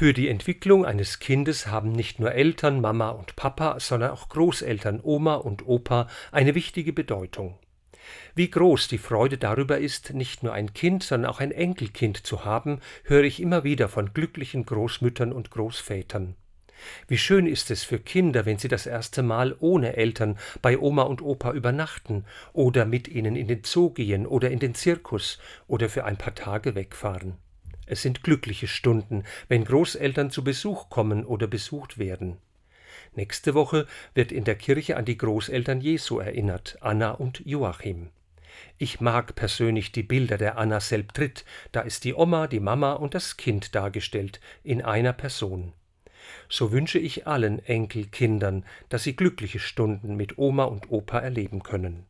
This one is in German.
Für die Entwicklung eines Kindes haben nicht nur Eltern, Mama und Papa, sondern auch Großeltern, Oma und Opa eine wichtige Bedeutung. Wie groß die Freude darüber ist, nicht nur ein Kind, sondern auch ein Enkelkind zu haben, höre ich immer wieder von glücklichen Großmüttern und Großvätern. Wie schön ist es für Kinder, wenn sie das erste Mal ohne Eltern bei Oma und Opa übernachten oder mit ihnen in den Zoo gehen oder in den Zirkus oder für ein paar Tage wegfahren. Es sind glückliche Stunden, wenn Großeltern zu Besuch kommen oder besucht werden. Nächste Woche wird in der Kirche an die Großeltern Jesu erinnert, Anna und Joachim. Ich mag persönlich die Bilder der Anna Selbtritt, da ist die Oma, die Mama und das Kind dargestellt, in einer Person. So wünsche ich allen Enkelkindern, dass sie glückliche Stunden mit Oma und Opa erleben können.